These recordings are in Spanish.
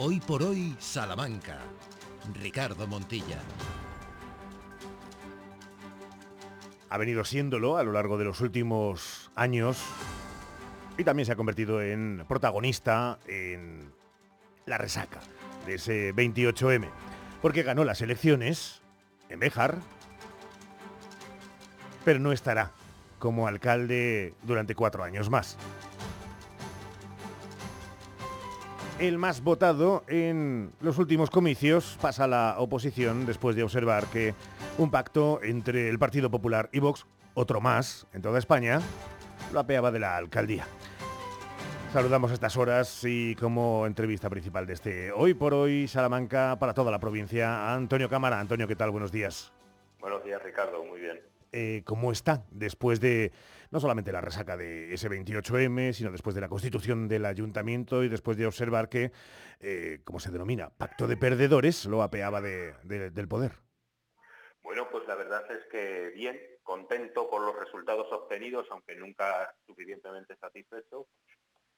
Hoy por hoy, Salamanca. Ricardo Montilla. Ha venido siéndolo a lo largo de los últimos años y también se ha convertido en protagonista en la resaca de ese 28M, porque ganó las elecciones en Béjar, pero no estará como alcalde durante cuatro años más. El más votado en los últimos comicios pasa a la oposición después de observar que un pacto entre el Partido Popular y Vox, otro más en toda España, lo apeaba de la alcaldía. Saludamos a estas horas y como entrevista principal de este Hoy por Hoy Salamanca para toda la provincia, Antonio Cámara. Antonio, ¿qué tal? Buenos días. Buenos días, Ricardo. Muy bien. Eh, ¿Cómo está después de no solamente la resaca de ese 28M, sino después de la constitución del ayuntamiento y después de observar que, eh, como se denomina, pacto de perdedores, lo apeaba del poder? Bueno, pues la verdad es que bien, contento por los resultados obtenidos, aunque nunca suficientemente satisfecho.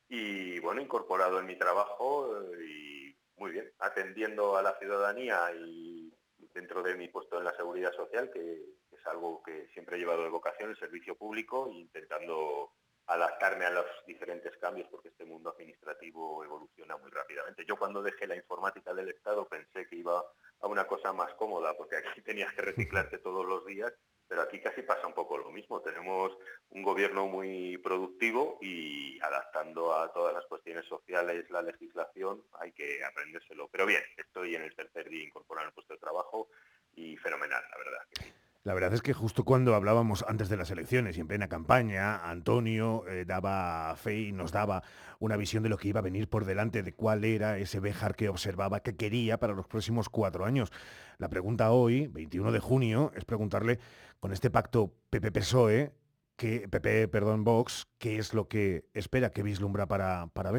Y bueno, incorporado en mi trabajo eh, y muy bien, atendiendo a la ciudadanía y dentro de mi puesto en la seguridad social, que es algo que siempre he llevado de vocación, el servicio público, intentando adaptarme a los diferentes cambios porque este mundo administrativo evoluciona muy rápidamente. Yo cuando dejé la informática del Estado pensé que iba a una cosa más cómoda porque aquí tenías que reciclarte todos los días, pero aquí casi pasa un poco lo mismo. Tenemos un gobierno muy productivo y adaptando a todas las cuestiones sociales la legislación hay que aprendérselo. Pero bien, estoy en el tercer día incorporado el puesto de trabajo y fenomenal, la verdad. La verdad es que justo cuando hablábamos antes de las elecciones y en plena campaña, Antonio eh, daba fe y nos daba una visión de lo que iba a venir por delante, de cuál era ese Béjar que observaba, que quería para los próximos cuatro años. La pregunta hoy, 21 de junio, es preguntarle con este pacto PP-PSOE, que, PP, perdón, Vox, ¿qué es lo que espera, qué vislumbra para, para?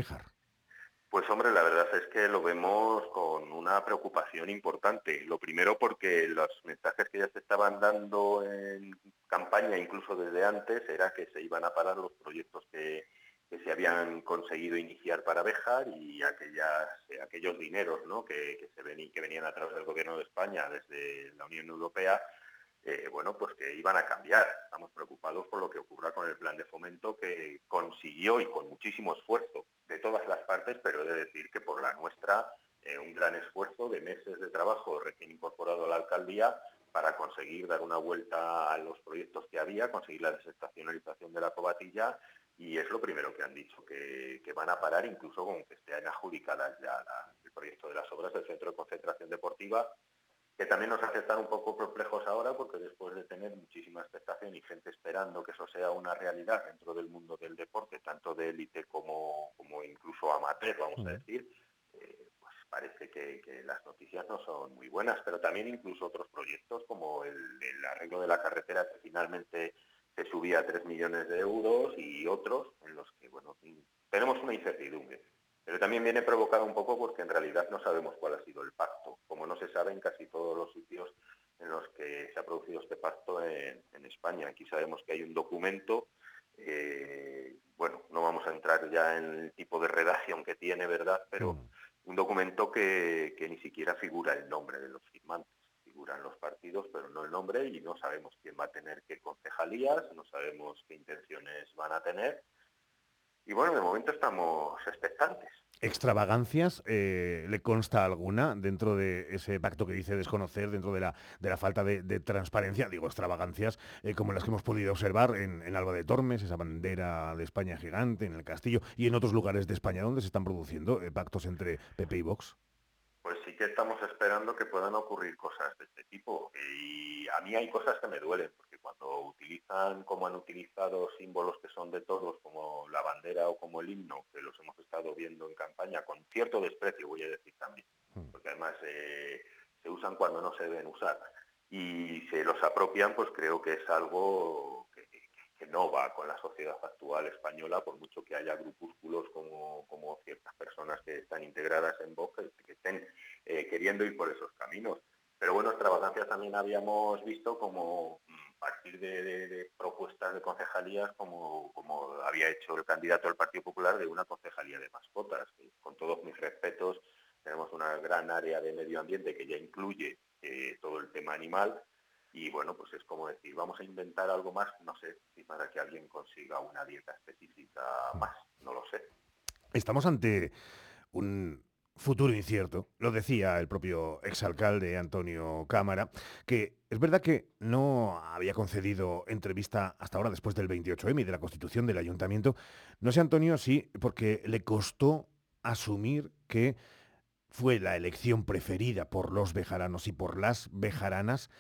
Pues hombre, la verdad es que lo vemos con una preocupación importante. Lo primero porque los mensajes que ya se estaban dando en campaña, incluso desde antes, era que se iban a parar los proyectos que, se habían conseguido iniciar para Bejar y aquellos dineros que, se que venían a través del Gobierno de España desde la Unión Europea eh, bueno, pues que iban a cambiar. Estamos preocupados por lo que ocurra con el plan de fomento que consiguió y con muchísimo esfuerzo de todas las partes, pero he de decir que por la nuestra, eh, un gran esfuerzo de meses de trabajo recién incorporado a la alcaldía para conseguir dar una vuelta a los proyectos que había, conseguir la desestacionalización de la cobatilla y es lo primero que han dicho, que, van a parar incluso con que estén adjudicadas ya el proyecto de las obras del Centro de Concentración Deportiva que también nos hace estar un poco perplejos ahora porque después de tener muchísima expectación y gente esperando que eso sea una realidad dentro del mundo del deporte, tanto de élite como, como incluso amateur, vamos a decir, eh, pues parece que, las noticias no son muy buenas, pero también incluso otros proyectos como el, el arreglo de la carretera que finalmente se subía a 3 millones de euros y otros en los que, bueno, tenemos una incertidumbre. Pero también viene provocado un poco porque en realidad no sabemos cuál ha sido el pacto, como no se sabe en casi todos los sitios en los que se ha producido este pacto en, España. Aquí sabemos que hay un documento, eh, bueno, no vamos a entrar ya en el tipo de redacción que tiene, ¿verdad? Pero mm. un documento que, que ni siquiera figura el nombre de los firmantes. Figuran los partidos, pero no el nombre y no sabemos quién va a tener qué concejalías, no sabemos qué intenciones van a tener y bueno, de momento estamos expectantes. ¿Extravagancias eh, le consta alguna dentro de ese pacto que dice desconocer, dentro de la, de la falta de, transparencia? Digo, extravagancias eh, como las que hemos podido observar en, Alba de Tormes, esa bandera de España gigante, en el Castillo y en otros lugares de España donde se están produciendo eh, pactos entre PP y Vox. Pues sí que estamos esperando que puedan ocurrir cosas de este tipo. Y a mí hay cosas que me duelen, cuando utilizan, como han utilizado símbolos que son de todos, como la bandera o como el himno, que los hemos estado viendo en campaña, con cierto desprecio, voy a decir también, hmm. porque además eh, se usan cuando no se deben usar, y se los apropian, pues creo que es algo que, no va con la sociedad actual española, por mucho que haya grupúsculos como, como ciertas personas que están integradas en Vox, que estén eh, queriendo ir por esos caminos. Pero bueno, extravagancias también habíamos visto como de, propuestas de concejalías como, como había hecho el candidato del Partido Popular de una concejalía de mascotas, con todos mis respetos, tenemos una gran área de medio ambiente que ya incluye eh, todo el tema animal y bueno, pues es como decir, vamos a inventar algo más, no sé, si para que alguien consiga una dieta específica más, no lo sé. Estamos ante un futuro incierto. Lo decía el propio exalcalde Antonio Cámara, que es verdad que no había concedido entrevista hasta ahora después del 28M y de la constitución del ayuntamiento. No sé, Antonio, sí, porque le costó asumir que fue la elección preferida por los bejaranos y por las bejaranas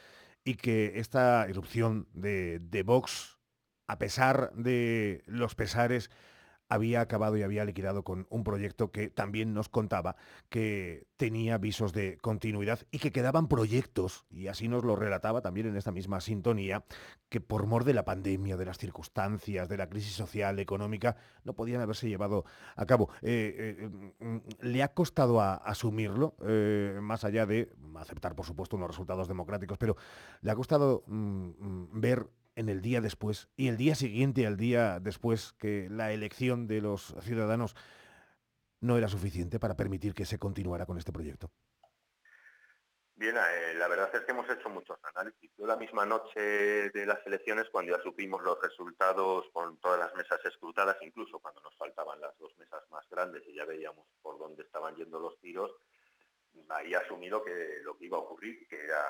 y que esta irrupción de, de Vox, a pesar de los pesares, había acabado y había liquidado con un proyecto que también nos contaba que tenía visos de continuidad y que quedaban proyectos, y así nos lo relataba también en esta misma sintonía, que por mor de la pandemia, de las circunstancias, de la crisis social, económica, no podían haberse llevado a cabo. Eh, eh, mm, le ha costado asumirlo, eh, más allá de aceptar, por supuesto, unos resultados democráticos, pero le ha costado mm, mm, ver en el día después y el día siguiente al día después que la elección de los ciudadanos no era suficiente para permitir que se continuara con este proyecto? Bien, eh, la verdad es que hemos hecho muchos análisis. Yo la misma noche de las elecciones, cuando ya supimos los resultados con todas las mesas escrutadas, incluso cuando nos faltaban las dos mesas más grandes y ya veíamos por dónde estaban yendo los tiros, ahí asumido que lo que iba a ocurrir, que era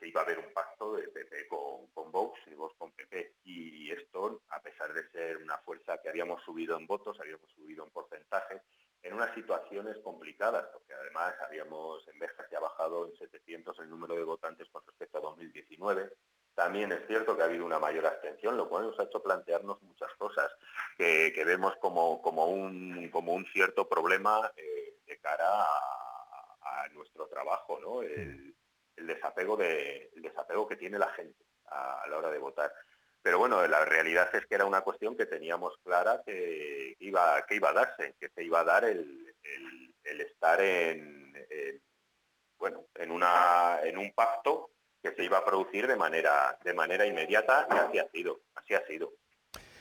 que iba a haber un pacto de PP con, con Vox y Vox con PP. Y esto, a pesar de ser una fuerza que habíamos subido en votos, habíamos subido en porcentaje, en unas situaciones complicadas, porque además habíamos, en Beja se ha bajado en 700 el número de votantes con respecto a 2019. También es cierto que ha habido una mayor abstención, lo cual nos ha hecho plantearnos muchas cosas que, vemos como, como, un, como un cierto problema eh, de cara a, nuestro trabajo, ¿no? el desapego, de, desapego que tiene la gente a, la hora de votar. Pero bueno, la realidad es que era una cuestión que teníamos clara que iba, que iba a darse, que se iba a dar el, estar en, bueno, en, una, en un pacto que se iba a producir de manera, de manera inmediata y así ha sido, así ha sido.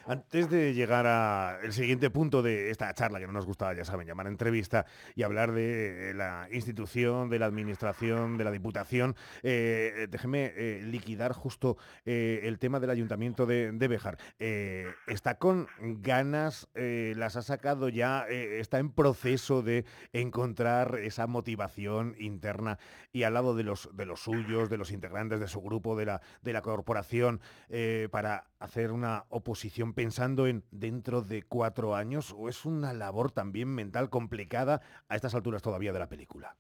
Antes de llegar al siguiente punto de esta charla, que no nos gusta, ya saben, llamar entrevista y hablar de la institución, de la administración, de la diputación, eh, déjeme eh, liquidar justo eh, el tema del ayuntamiento de, de Bejar. ¿Está con ganas, las ha sacado ya, está en proceso de encontrar esa motivación interna y al lado de los, de los suyos, de los integrantes de su grupo, de la, de la corporación, para hacer una oposición pensando en dentro de cuatro años o es una labor también mental complicada a estas alturas todavía de la película?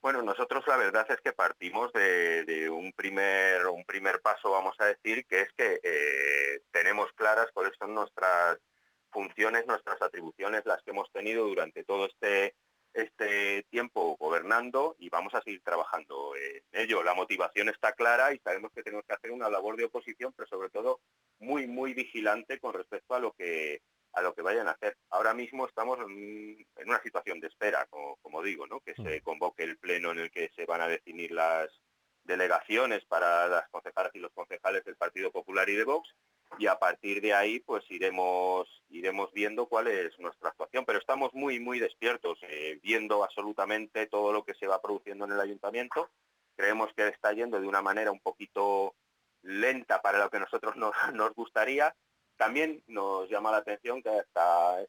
Bueno, nosotros la verdad es que partimos de, un, primer, un primer paso, vamos a decir, que es que eh, tenemos claras cuáles son nuestras funciones, nuestras atribuciones, las que hemos tenido durante todo este, este tiempo gobernando y vamos a seguir trabajando en ello. La motivación está clara y sabemos que tenemos que hacer una labor de oposición, pero sobre todo muy, muy vigilante con respecto a lo que a lo que vayan a hacer. Ahora mismo estamos en, una situación de espera, como, digo, ¿no? que se mm. convoque el pleno en el que se van a definir las delegaciones para las concejalas y los concejales del Partido Popular y de Vox y a partir de ahí pues iremos iremos viendo cuál es nuestra actuación pero estamos muy muy despiertos eh, viendo absolutamente todo lo que se va produciendo en el ayuntamiento creemos que está yendo de una manera un poquito lenta para lo que nosotros nos, nos gustaría. También nos llama la atención que hasta,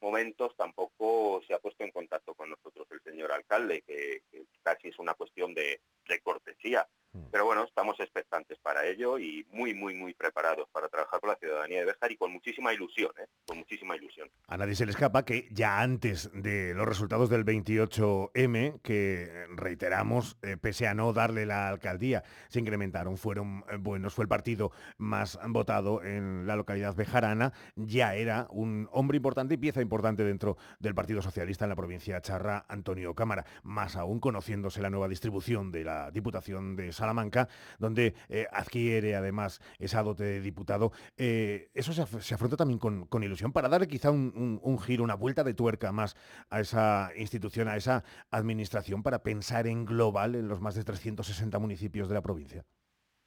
momentos tampoco se ha puesto en contacto con nosotros el señor alcalde, que, casi es una cuestión de cortesía. Mm. Pero bueno, estamos expectantes para ello y muy, muy, muy preparados para trabajar con la ciudadanía de Béjar y con muchísima ilusión, ¿eh? con muchísima ilusión. A nadie se le escapa que ya antes de los resultados del 28M, que reiteramos, eh, pese a no darle la alcaldía, se incrementaron, fueron eh, buenos, fue el partido más votado en la localidad bejarana, ya era un hombre importante y pieza importante dentro del Partido Socialista en la provincia de Charra, Antonio Cámara, más aún conociéndose la nueva distribución de la Diputación de Salamanca, donde eh, adquiere además esa dote de diputado. Eso se, afronta también con, ilusión para darle quizá un, giro, una vuelta de tuerca más a esa institución, a esa administración, para pensar en global en los más de 360 municipios de la provincia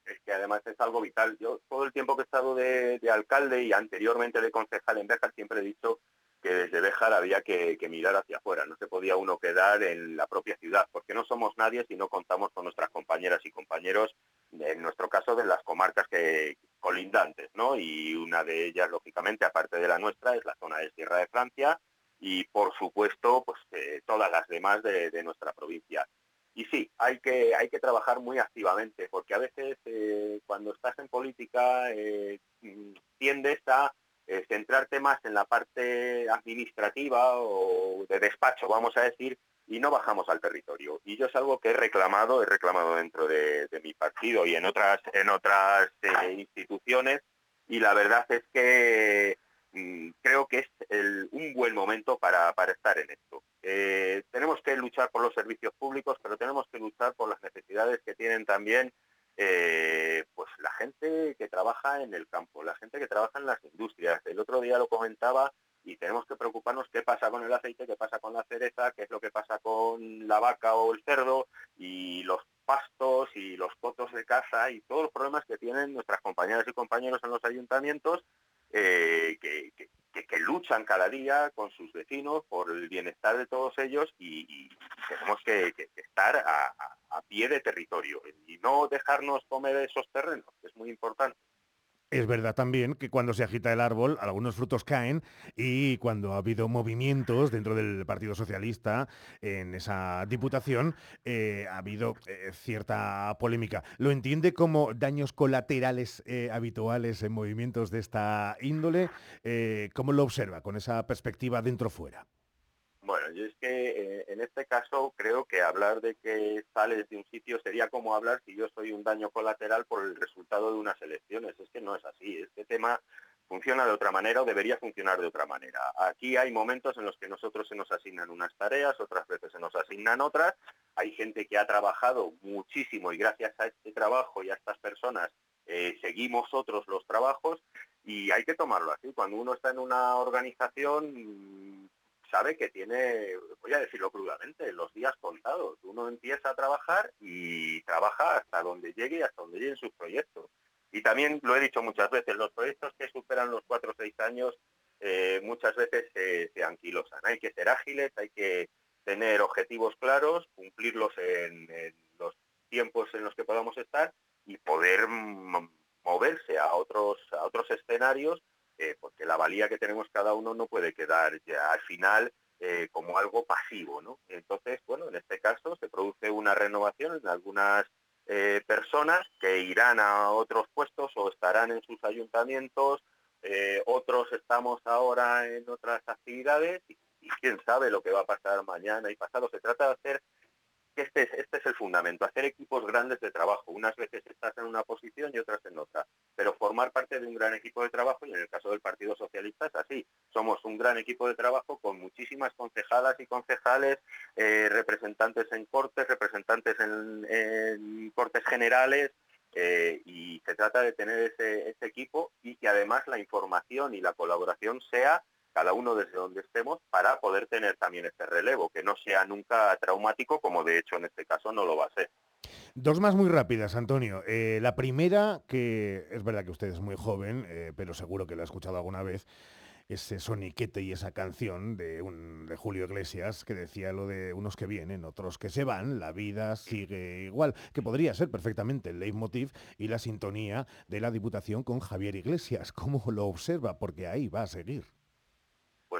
es que además es algo vital. Yo todo el tiempo que he estado de, alcalde y anteriormente de concejal en Beja siempre he dicho que desde Béjar había que, mirar hacia afuera, no se podía uno quedar en la propia ciudad, porque no somos nadie si no contamos con nuestras compañeras y compañeros, en nuestro caso de las comarcas que colindantes, ¿no? Y una de ellas, lógicamente, aparte de la nuestra, es la zona de Sierra de Francia y, por supuesto, pues eh, todas las demás de, nuestra provincia. Y sí, hay que, hay que trabajar muy activamente, porque a veces eh, cuando estás en política eh, tiendes a eh, centrarte más en la parte administrativa o de despacho, vamos a decir, y no bajamos al territorio. Y yo es algo que he reclamado, he reclamado dentro de, mi partido y en otras, en otras instituciones, y la verdad es que mm, creo que es un buen momento para, estar en esto. Eh, tenemos que luchar por los servicios públicos, pero tenemos que luchar por las necesidades que tienen también eh, pues la gente que trabaja en el campo, la gente que trabaja en las industrias. El otro día lo comentaba y tenemos que preocuparnos qué pasa con el aceite, qué pasa con la cereza, qué es lo que pasa con la vaca o el cerdo y los pastos y los cotos de casa y todos los problemas que tienen nuestras compañeras y compañeros en los ayuntamientos eh, que, luchan cada día con sus vecinos por el bienestar de todos ellos y, tenemos que, estar a, a, pie de territorio y no dejarnos comer esos terrenos, que es muy importante. Es verdad también que cuando se agita el árbol, algunos frutos caen y cuando ha habido movimientos dentro del Partido Socialista en esa diputación, eh, ha habido eh, cierta polémica. ¿Lo entiende como daños colaterales eh, habituales en movimientos de esta índole? ¿Cómo lo observa con esa perspectiva dentro-fuera? Bueno, yo es que eh, en este caso creo que hablar de que sales de un sitio sería como hablar si yo soy un daño colateral por el resultado de unas elecciones. Es que no es así. Este tema funciona de otra manera o debería funcionar de otra manera. Aquí hay momentos en los que nosotros se nos asignan unas tareas, otras veces se nos asignan otras. Hay gente que ha trabajado muchísimo y gracias a este trabajo y a estas personas eh, seguimos otros los trabajos y hay que tomarlo así. Cuando uno está en una organización sabe que tiene, voy a decirlo crudamente, los días contados. Uno empieza a trabajar y trabaja hasta donde llegue y hasta donde lleguen sus proyectos. Y también lo he dicho muchas veces, los proyectos que superan los cuatro o seis años eh, muchas veces se, anquilosan. Hay que ser ágiles, hay que tener objetivos claros, cumplirlos en, los tiempos en los que podamos estar y poder moverse a otros, a otros escenarios eh, porque la valía que tenemos cada uno no puede quedar ya al final eh, como algo pasivo. Entonces, bueno, en este caso se produce una renovación en algunas eh, personas que irán a otros puestos o estarán en sus ayuntamientos, otros estamos ahora en otras actividades y quién sabe lo que va a pasar mañana y pasado. Se trata de hacer este es, este es el fundamento, hacer equipos grandes de trabajo. Unas veces estás en una posición y otras en otra, pero formar parte de un gran equipo de trabajo, y en el caso del Partido Socialista es así. Somos un gran equipo de trabajo con muchísimas concejadas y concejales, eh, representantes en cortes, representantes en, cortes generales, eh, y se trata de tener ese equipo y que además la información y la colaboración sea cada uno desde donde estemos, para poder tener también este relevo, que no sea nunca traumático, como de hecho en este caso no lo va a ser. Dos más muy rápidas, Antonio. Eh, la primera, que es verdad que usted es muy joven, eh, pero seguro que lo ha escuchado alguna vez, ese soniquete y esa canción de, un, de Julio Iglesias que decía lo de unos que vienen, otros que se van, la vida sigue igual, que podría ser perfectamente el leitmotiv y la sintonía de la Diputación con Javier Iglesias. ¿Cómo lo observa? Porque ahí va a seguir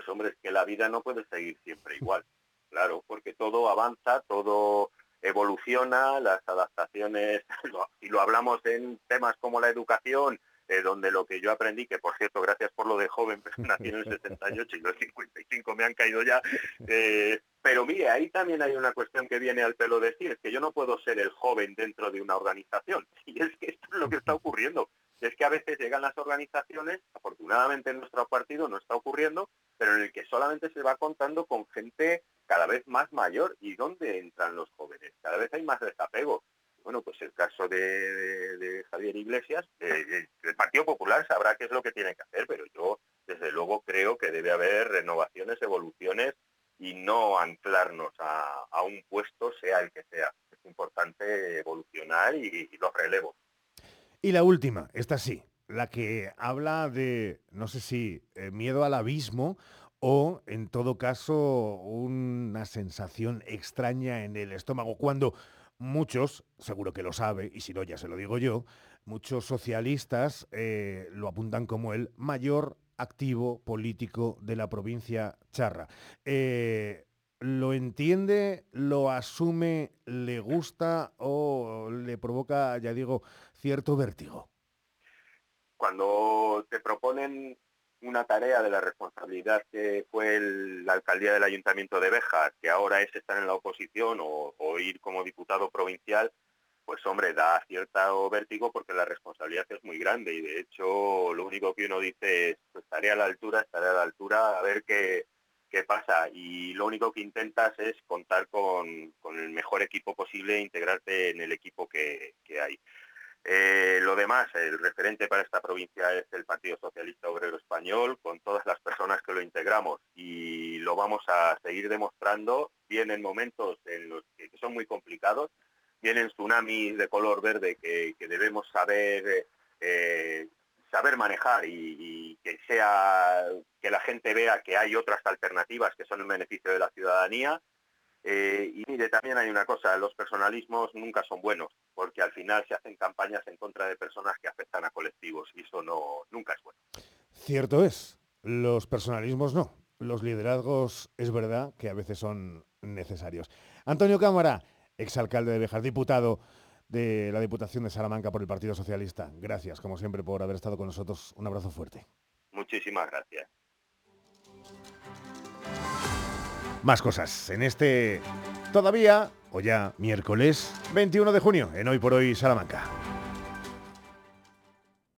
hombre, es que la vida no puede seguir siempre igual, claro, porque todo avanza, todo evoluciona, las adaptaciones, y lo hablamos en temas como la educación, eh, donde lo que yo aprendí, que por cierto, gracias por lo de joven, pero nací en el 68 y los 55 me han caído ya, eh, pero mire, ahí también hay una cuestión que viene al pelo decir, es que yo no puedo ser el joven dentro de una organización, y es que esto es lo que está ocurriendo, es que a veces llegan las organizaciones, afortunadamente en nuestro partido no está ocurriendo, pero en el que solamente se va contando con gente cada vez más mayor. ¿Y dónde entran los jóvenes? Cada vez hay más desapego. Bueno, pues el caso de, Javier Iglesias, el Partido Popular sabrá qué es lo que tiene que hacer, pero yo desde luego creo que debe haber renovaciones, evoluciones y no anclarnos a, un puesto, sea el que sea. Es importante evolucionar y los relevos. Y la última, esta sí, la que habla de, no sé si, eh, miedo al abismo o en todo caso una sensación extraña en el estómago cuando muchos, seguro que lo sabe, y si no ya se lo digo yo, muchos socialistas eh, lo apuntan como el mayor activo político de la provincia charra. Eh, ¿Lo entiende, lo asume, le gusta o le provoca, ya digo, cierto vértigo? Cuando te proponen una tarea de la responsabilidad que fue la alcaldía del Ayuntamiento de Bejas, que ahora es estar en la oposición o, ir como diputado provincial, pues hombre, da cierto vértigo porque la responsabilidad es muy grande y de hecho lo único que uno dice es, pues, estaré a la altura, estaré a la altura, a ver qué, qué pasa. Y lo único que intentas es contar con, el mejor equipo posible e integrarte en el equipo que hay. Eh, lo demás, el referente para esta provincia es el Partido Socialista Obrero Español, con todas las personas que lo integramos y lo vamos a seguir demostrando, vienen momentos en los que, son muy complicados, vienen tsunamis de color verde que, debemos saber eh, saber manejar y, que sea que la gente vea que hay otras alternativas que son en beneficio de la ciudadanía eh, y mire, también hay una cosa, los personalismos nunca son buenos, porque al final se hacen campañas en contra de personas que afectan a colectivos y eso no, nunca es bueno. Cierto es, los personalismos no, los liderazgos es verdad que a veces son necesarios. Antonio Cámara, exalcalde de Bejar, diputado de la Diputación de Salamanca por el Partido Socialista. Gracias, como siempre, por haber estado con nosotros. Un abrazo fuerte. Muchísimas gracias. Más cosas en este todavía, o ya miércoles 21 de junio, en Hoy por Hoy Salamanca.